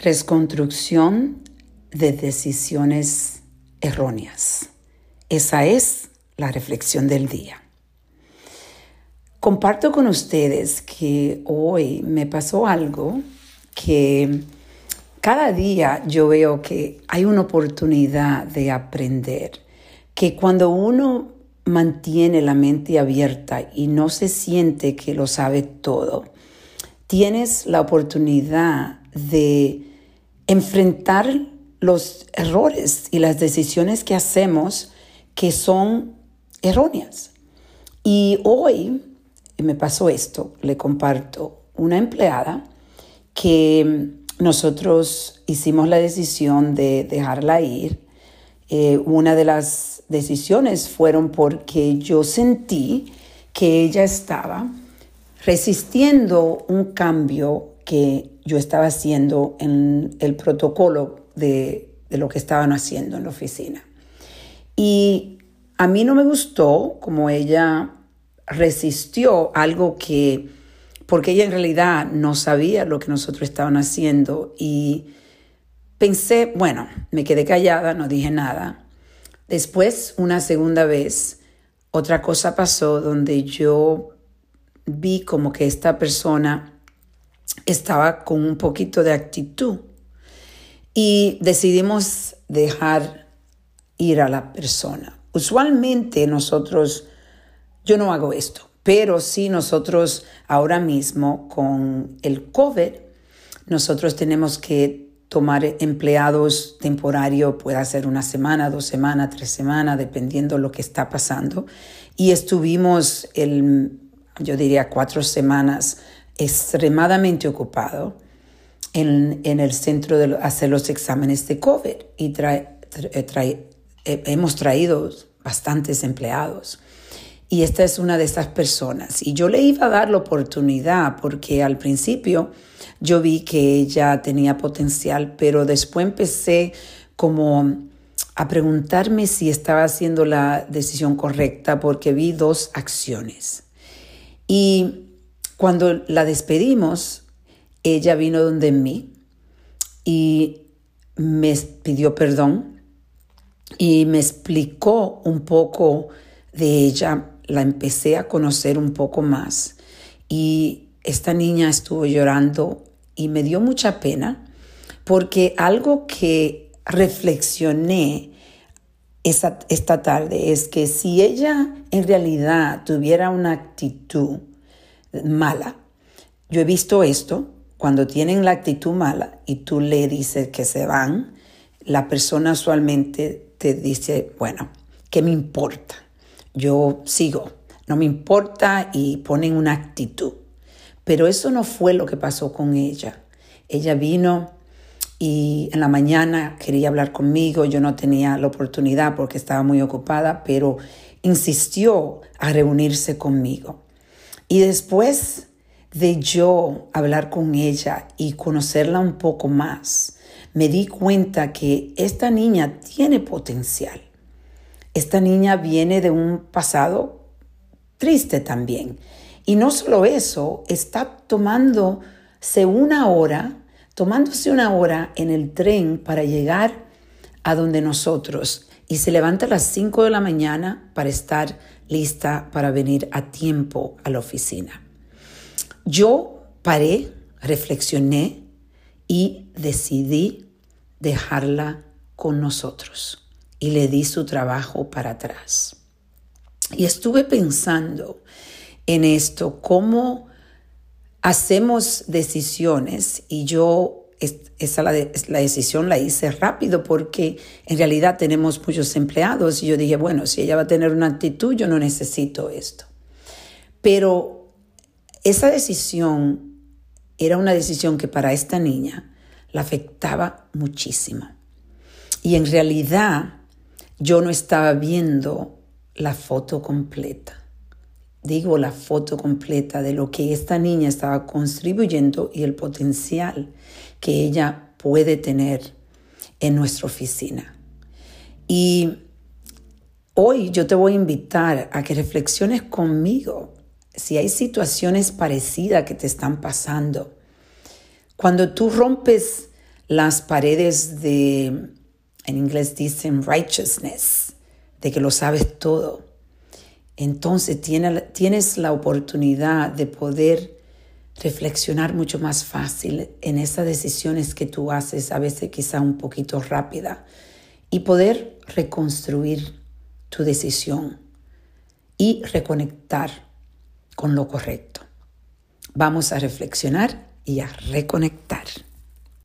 Reconstrucción de decisiones erróneas. Esa es la reflexión del día. Comparto con ustedes que hoy me pasó algo que cada día yo veo que hay una oportunidad de aprender, que cuando uno mantiene la mente abierta y no se siente que lo sabe todo, tienes la oportunidad de enfrentar los errores y las decisiones que hacemos que son erróneas. Y hoy me pasó esto, le comparto, una empleada que nosotros hicimos la decisión de dejarla ir. Eh, una de las decisiones fueron porque yo sentí que ella estaba resistiendo un cambio que yo estaba haciendo en el protocolo de, lo que estaban haciendo en la oficina. Y a mí no me gustó como ella resistió algo que, porque ella en realidad no sabía lo que nosotros estaban haciendo y pensé, bueno, me quedé callada, no dije nada. Después, una segunda vez, otra cosa pasó donde yo vi como que esta persona estaba con un poquito de actitud y decidimos dejar ir a la persona. Usualmente nosotros, yo no hago esto, pero sí nosotros ahora mismo con el COVID, nosotros tenemos que tomar empleados temporarios, puede ser una semana, dos semanas, tres semanas, dependiendo lo que está pasando. Y estuvimos, el, yo diría, cuatro semanas extremadamente ocupado en, el centro de hacer los exámenes de COVID y hemos traído bastantes empleados. Y esta es una de esas personas. Y yo le iba a dar la oportunidad porque al principio yo vi que ella tenía potencial, pero después empecé como a preguntarme si estaba haciendo la decisión correcta porque vi dos acciones. Y cuando la despedimos, ella vino donde mí y me pidió perdón y me explicó un poco de ella. La empecé a conocer un poco más y esta niña estuvo llorando y me dio mucha pena porque algo que reflexioné esta tarde es que si ella en realidad tuviera una actitud mala. Yo he visto esto, cuando tienen la actitud mala y tú le dices que se van, la persona usualmente te dice, bueno, ¿qué me importa? Yo sigo, no me importa y ponen una actitud. Pero eso no fue lo que pasó con ella. Ella vino y en la mañana quería hablar conmigo, yo no tenía la oportunidad porque estaba muy ocupada, pero insistió a reunirse conmigo. Y después de yo hablar con ella y conocerla un poco más, me di cuenta que esta niña tiene potencial. Esta niña viene de un pasado triste también. Y no solo eso, está tomándose una hora, tomándose una hora en el tren para llegar a donde nosotros y se levanta a las 5 de la mañana para estar lista para venir a tiempo a la oficina. Yo paré, reflexioné y decidí dejarla con nosotros y le di su trabajo para atrás. Y estuve pensando en esto, cómo hacemos decisiones y yo esa la, la, decisión la hice rápido porque en realidad tenemos muchos empleados y yo dije, bueno, si ella va a tener una actitud, yo no necesito esto. Pero esa decisión era una decisión que para esta niña la afectaba muchísimo. Y en realidad yo no estaba viendo la foto completa. Digo la foto completa de lo que esta niña estaba contribuyendo y el potencial que ella puede tener en nuestra oficina. Y hoy yo te voy a invitar a que reflexiones conmigo si hay situaciones parecidas que te están pasando. Cuando tú rompes las paredes de, en inglés dicen righteousness, de que lo sabes todo. Entonces tienes la oportunidad de poder reflexionar mucho más fácil en esas decisiones que tú haces, a veces quizá un poquito rápida, y poder reconstruir tu decisión y reconectar con lo correcto. Vamos a reflexionar y a reconectar.